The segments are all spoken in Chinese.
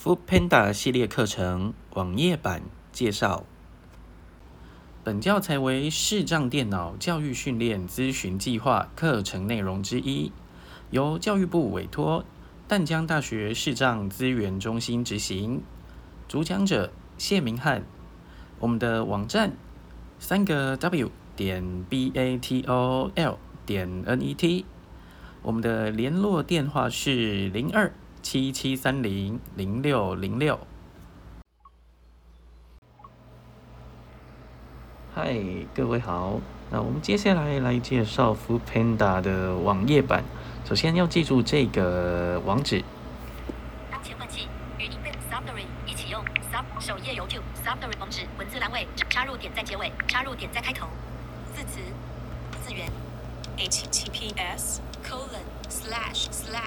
Food Panda 系列课程网页版介绍。本教材为视障电脑教育训练咨询计划课程内容之一，由教育部委托淡江大学视障资源中心执行。主讲者谢明翰。我们的网站三个 W 点 B A T O L 点 N E T。我们的联络电话是零二七七三零零六零六。嗨，各位好。那我们接下来来介绍 Food Panda 的网页版。首先要记住这个网址。当前换气，语音被 Subdiary 一起用。Sub 首页 YouTube Subdiary 网址文字栏位插入点在结尾，插入点在开头。字词字源 https colon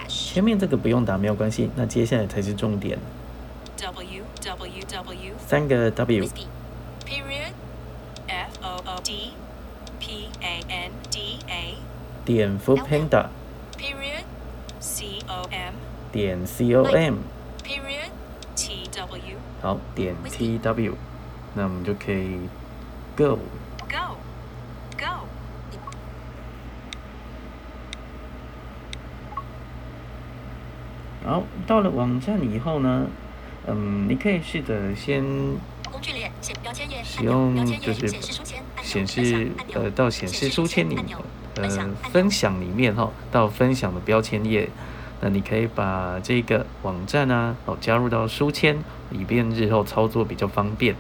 前面这个不用打，没有关系。那接下来才是重点。www 三个 W。Period F O O D P A N D A 点 Food Panda period c o m 点 C O M。period t w 好，点 T W，那我们就可以 go 好，到了网站以后呢，嗯，你可以试着先工具列显标签页使用就是显示呃到显示书签里按钮呃分享里面哈，到分享的标签页，那你可以把这个网站啊哦加入到书签，以便日后操作比较方便。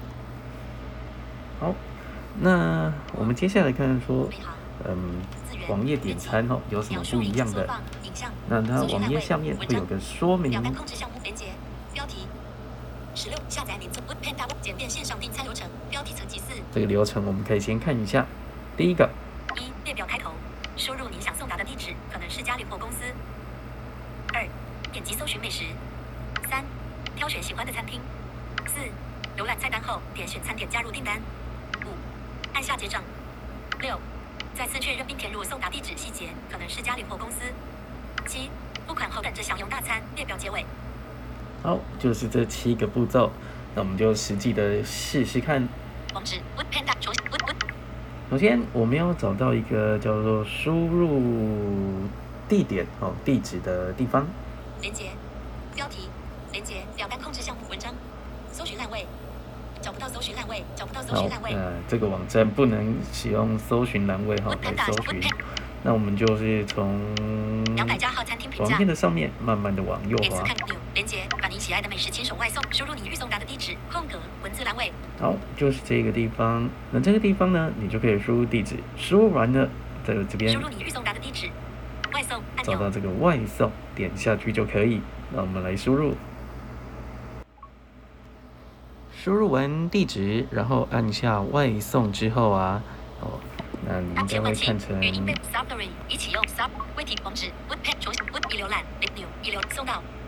好，那我们接下来看看说，嗯，网页点餐哦有什么不一样的？那它网页下面会有个说明。表单控制项目连接。标题。十六下载名字 Wood Panda 简便线上订餐流程。标题层级四。这个流程，我们可以先看一下。第一个，一列表开头。输入你想送达的地址可能是家里或公司。二点击搜寻美食。三挑选喜欢的餐厅。四浏览菜单后点选餐点加入订单。五按下结账。六再次确认并填入送达地址细节可能是家里或公司七付款后等着享用大餐列表结尾好，就是这七个步骤。那我们就实际的试试看。网址 Wood Panda 重新首先，我们要找到一个叫做输入地点哦地址的地方。连接标题连接表单控制项目文章搜寻烂位找不到搜寻烂位找不到搜寻烂，位呃，这个网站不能使用搜寻栏位哈来搜寻。那我们就是从两百家号餐厅评价网页的上面慢慢的往右滑。点次看钮连接把你喜爱的美食亲手外送输入你预送达的地址空格文字栏位好，就是这个地方。那这个地方呢，你就可以输入地址。输入完了，在这边输入你预送达的地址外送按找到钮这个外送，点下去就可以。那我们来输入，输入完地址，然后按下外送之后啊，哦，那你应该当前换气会看成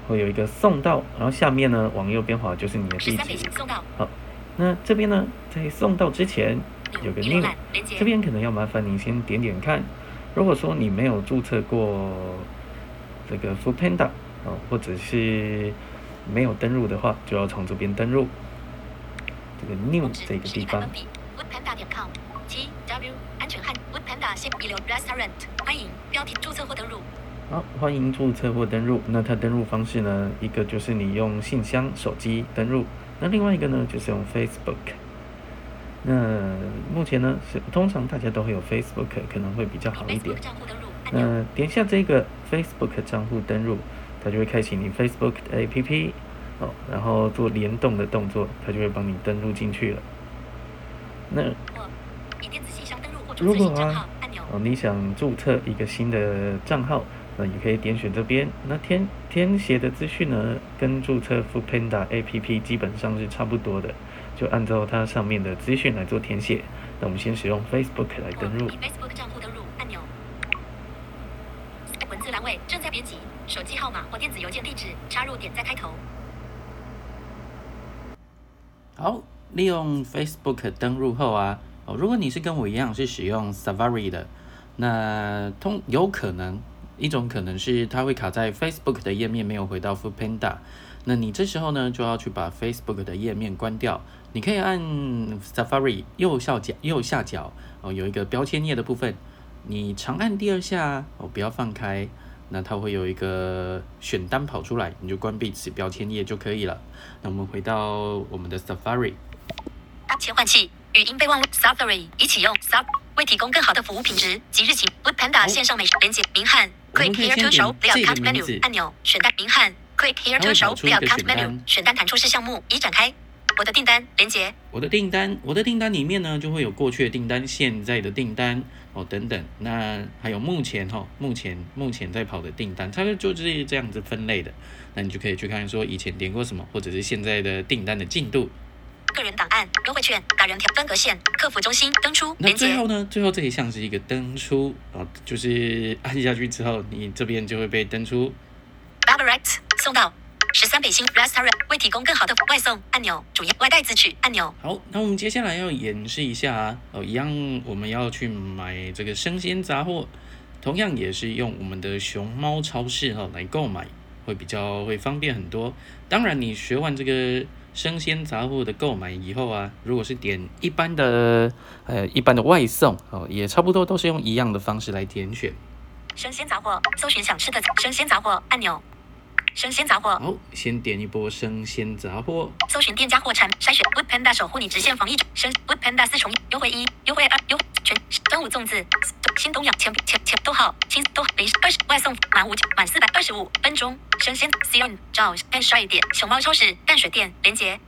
会有一个送到，然后下面呢往右边滑就是你的地址。送到好，那这边呢，在送到之前有个 new，这边可能要麻烦你先点点看。如果说你没有注册过这个 Food Panda 哦，或者是没有登录的话，就要从这边登录这个 new 这个地方是一百分。比 woodpanda 点 com t w 安全汉 woodpanda 现一流 restaurant 欢迎标题注册或登录好，欢迎注册或登录。那它登录方式呢，一个就是你用信箱、手机登录，那另外一个呢就是用 Facebook。那目前呢是通常大家都会有 Facebook，可能会比较好一点那点下这个 Facebook 账户登录，它就会开启你 Facebook 的 APP 哦，然后做联动的动作，它就会帮你登录进去了。那或以电子信箱登录或注如果啊哦你想注册一个新的账号，那也可以点选这边。那填填写的资讯呢，跟注册 Foodpanda APP 基本上是差不多的，就按照它上面的资讯来做填写。那我们先使用 Facebook 来登录以。Facebook 账户登录按钮文字栏位正在编辑手机号码或电子邮件地址插入点在开头好，利用 Facebook 登录后啊，哦，如果你是跟我一样是使用 Safari 的，那通有可能一种可能是它会卡在 Facebook 的页面，没有回到 Food Panda。那你这时候呢，就要去把 Facebook 的页面关掉。你可以按 Safari 右下角右下角哦，有一个标签页的部分，你长按第二下哦，不要放开，那它会有一个选单跑出来，你就关闭此标签页就可以了。那我们回到我们的 Safari，切换器语音备忘录 Safari 已启用 Saf 为提供更好的服务品质。即日起，Wood Panda 线上美食连接明翰 Click here to show 点 layout 这 cut 个名字。Menu 按钮选单明翰 Click here to show the account menu 选单弹出式项目已展开。我的订单连接。我的订单，我的订单里面呢，就会有过去的订单、现在的订单哦等等，那还有目前哈、目前目前在跑的订单，它就是这样子分类的。那你就可以去看说以前点过什么，或者是现在的订单的进度。个人档案优惠券打人条分隔线客服中心登出那最后呢，最后这一项是一个登出哦，就是按下去之后，你这边就会被登出。Babaret 送到十三北新 Restaurant 为提供更好的外送按钮主页外带自取按钮好，那我们接下来要演示一下啊，哦，一样我们要去买这个生鲜杂货，同样也是用我们的熊猫超市哈、哦、来购买，会比较会方便很多。当然，你学完这个生鲜杂货的购买以后啊，如果是点一般的呃一般的外送哦，也差不多都是用一样的方式来点选。生鲜杂货搜寻想吃的生鲜杂货按钮。生鲜杂货。好，先点一波生鲜杂货。搜寻店家货产筛选。Wood Panda 守护你直线防疫。生 Wood Panda 四重优惠一优惠二优惠全端午粽子新东阳前前前逗号新都零二十外送满五满四百二十五分钟。生鲜 C N 找干帅点熊猫超市淡水店连接。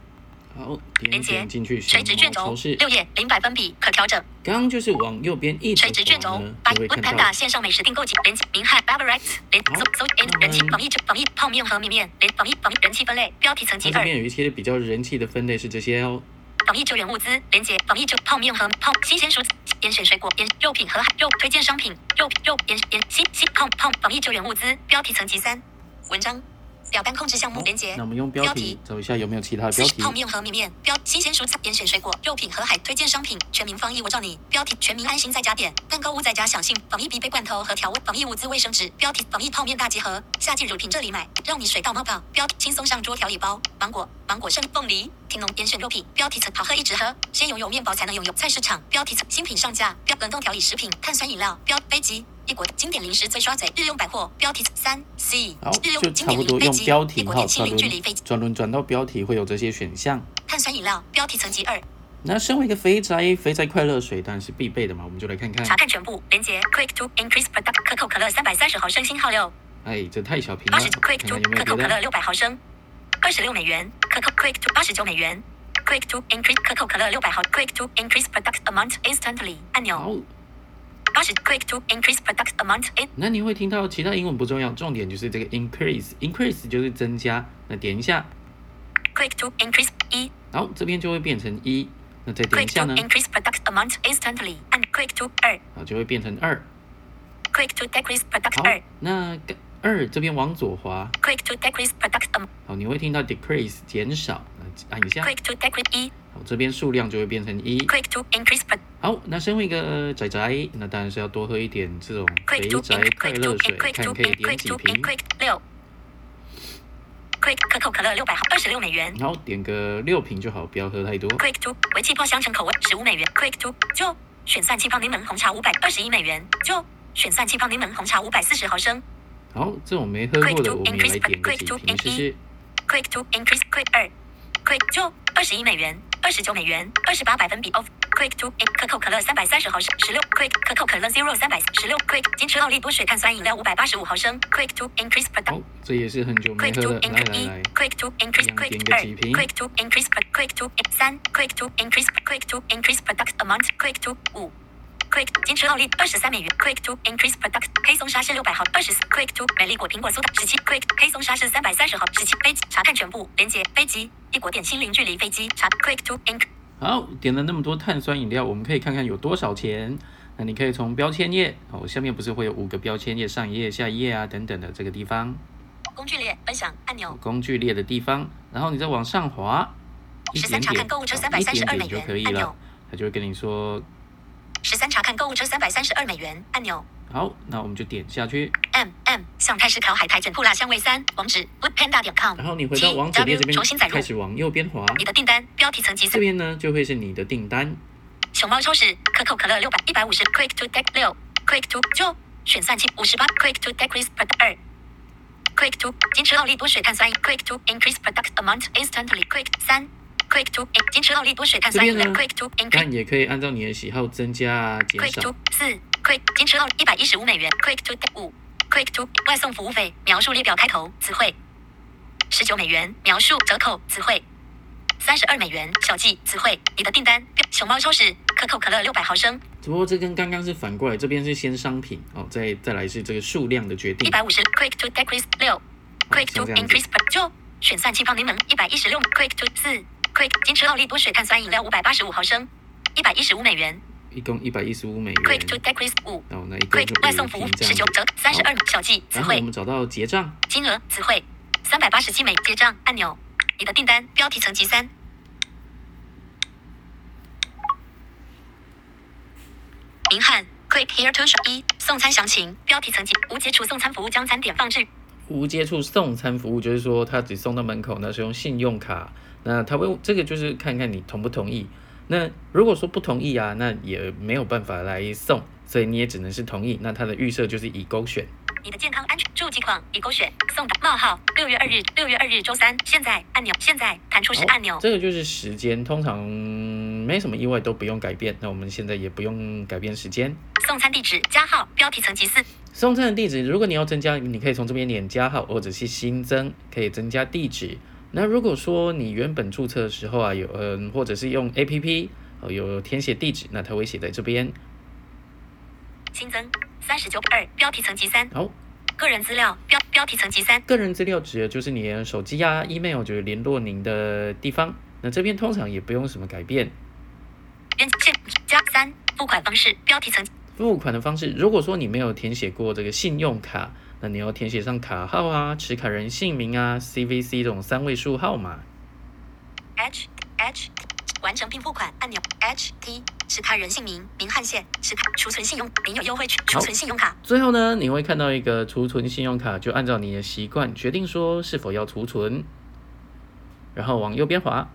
好，点连接进去垂直卷轴。六页零百分比可调整。刚刚就是往右边一直垂直卷轴滑呢，八就会 Food 看到。Panda 线上美食订购及连接明翰 Babaret 连好。搜搜人气们防疫防疫泡面和米面连防疫防疫人气分类标题层级二它这边有一些比较人气的分类是这些哦。防疫救援物资连接，防疫救泡面和泡新鲜蔬菜、严选水果、严肉品和肉推荐商品、肉品肉腌腌新新泡泡防疫救援物资标题层级三，文章。表单控制项目连接那我们用标题标题。找一下有没有其他的标题。泡面和米面。标新鲜蔬菜、严选水果、肉品和海推荐商品，全民防疫我罩你。标题全民安心在家点。蛋糕物在家享信防疫必备罐头和调味。防疫物资卫生纸。标题防疫泡面大集合。夏季乳品这里买。让你水到冒泡。标题轻松上桌调理包。芒果芒果圣凤梨。听农严选肉品。标题层好喝一直喝。先拥有面包才能拥有菜市场。标题层新品上架。标冷冻调理食品。碳酸饮料。标杯机。一国经典零食最刷嘴，日用百货标题三 C，好，日用就经差不多用典零杯机，一标题哈，国电器转轮零距离飞机，转轮转到标题会有这些选项。碳酸饮料标题层级二，那身为一个肥宅，肥宅快乐水当然是必备的嘛，我们就来看看查。看全部连接，Quick to Increase Product 可口可乐三百三十毫升星号六，哎，这太小瓶了八十，看 Quick 看 to。可口可乐六百毫升，二十六美元，可口 Quick to 八十九美元，Quick to Increase 可口可乐六百毫，Quick to Increase Product Amount Instantly 按钮，好，八十 Quick to Increase Product Amount in 那你会听到其他英文不重要，重点就是这个 increase，increase 就是增加。那点一下，Quick to Increase 一好，这边就会变成一。那再点一下 to 呢，Increase Product Amount Instantly 按 Quick to 二啊，就会变成二。Quick to Decrease Product 好二，那二这边往左滑，Quick to Decrease Product 好，你会听到 decrease 减少，那按一下，Quick to Decrease 一好，这边数量就会变成一。To Increase 好，那身为一个仔仔，那当然是要多喝一点这种肥宅快乐水看可以点几 to 瓶。六，Quick 可口可乐六百毫二十六美元。然后点个六瓶就好，不要喝太多。，Quick to 为气泡香橙口味十五美元，Quick to 就。选算气泡柠檬红茶五百二十一美元，就。选算气泡柠檬红茶五百四十毫升。好，这种没喝过的我们也来点个几瓶试试。，Quick to increase Quick 二，Quick 就二十一美元，二十九美元，二十八百分比 off，Quick to 可口可乐三百三十毫升十六，Quick 可口可乐 Zero 三百十六，Quick 金池奥利多水碳酸饮料五百八十五毫升，Quick to increase Product 好，这也是很久没 Quick 喝 to 了，来，，Quick to increase Quick 二，Quick to increase Quick to 三，Quick to increase Quick to increase product amount Quick to 五，Quick 金池奥利二十三美元，Quick to increase product 黑松沙士六百毫二十四，Quick to 美丽果苹果苏打十七，Quick 黑松沙士三百三十毫十七，飞机查看全部连接飞机。一国点心零距离飞机查。Quick to inc 好，点了那么多碳酸饮料，我们可以看看有多少钱。那你可以从标签页哦，下面不是会有五个标签页，上一页、下一页啊等等的这个地方，工具列分享按钮。工具列的地方，然后你再往上滑一十点点，看购物车哦三百一点点三十二美就可以了。它就会跟你说，十三查看购物车三百三十二美元按钮好，那我们就点下去。M M 向泰式烤海苔卷铺辣香味三网址 woodpanda 点 com。然后你回到网址列这边重新载，入开始往右边滑，你的订单标题层级四。这边呢就会是你的订单。熊猫超市可口可乐六百一百五十，Quick to Deck 六，Quick to 九，选算器五十八，Quick to Decrease Product 二，Quick to 坚持奥利多水碳酸饮，Quick to Increase Product Amount Instantly，Quick 三，Quick to 金池奥利多水碳酸饮料，Quick to 当 Increase 然也可以按照你的喜好增加啊、减 Quick 少 to。四，Quick 金池奥一百一十五美元，Quick to 五，Quick to 外送服务费描述列表开头词汇，十九美元描述折扣词汇。三十二美元小记词汇，你的订单熊猫超市可口可乐六百毫升，只不过这跟刚刚是反过来，这边是先商品哦，再再来是这个数量的决定一。百五十，Quick to decrease 六，Quick 像 to increase 九，选算气泡柠檬一百一十六，Quick to 四，Quick 金池奥利多水碳酸饮料五百八十五毫升，一百一十五美元一共一百一十五美元。，Quick to decrease 五然后那一共，Quick 外送服务十九折三十二小计词然后我们找到结账，金额词汇三百八十七美结账按钮，你的订单标题层级三。明翰 Quick Here to Shop 一送餐详情标题层级无接触送餐服务将餐点放置无接触送餐服务，就是说他只送到门口，那是用信用卡，那他会这个就是看看你同不同意。那如果说不同意啊，那也没有办法来送，所以你也只能是同意。那它的预设就是已勾选。你的健康安全注记框已勾选送达冒号六月二日六月二日周三现在按钮现在弹出是按钮好这个就是时间，通常没什么意外都不用改变。那我们现在也不用改变时间。送餐地址加号标题层级四送餐的地址，如果你要增加，你可以从这边点加号，或者是新增，可以增加地址。那如果说你原本注册的时候啊，有嗯，或者是用 A P P 哦，有填写地址，那它会写在这边。新增三十九二标题层级三好，个人资料标标题层级三个人资料指的就是你的手机啊、email，就是联络您的地方。那这边通常也不用什么改变。编线加三付款方式标题层付款的方式，如果说你没有填写过这个信用卡，那你要填写上卡号啊、持卡人姓名啊、CVC 这种三位数号码。H H 完成并付款按钮 H T 持卡人姓名明汉县持卡储存信用您有优惠券储存信用卡最后呢，你会看到一个储存信用卡，就按照你的习惯决定说是否要储存，然后往右边滑。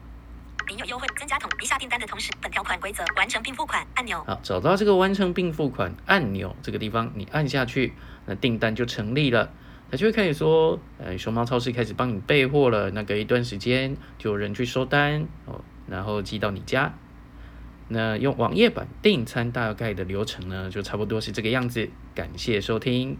您有优惠增加统一下订单的同时本条款规则完成并付款按钮好，找到这个完成并付款按钮这个地方，你按下去，那订单就成立了。它就会开始说，呃，熊猫超市开始帮你备货了。那隔一段时间就有人去收单哦，然后寄到你家。那用网页版订餐大概的流程呢，就差不多是这个样子。感谢收听。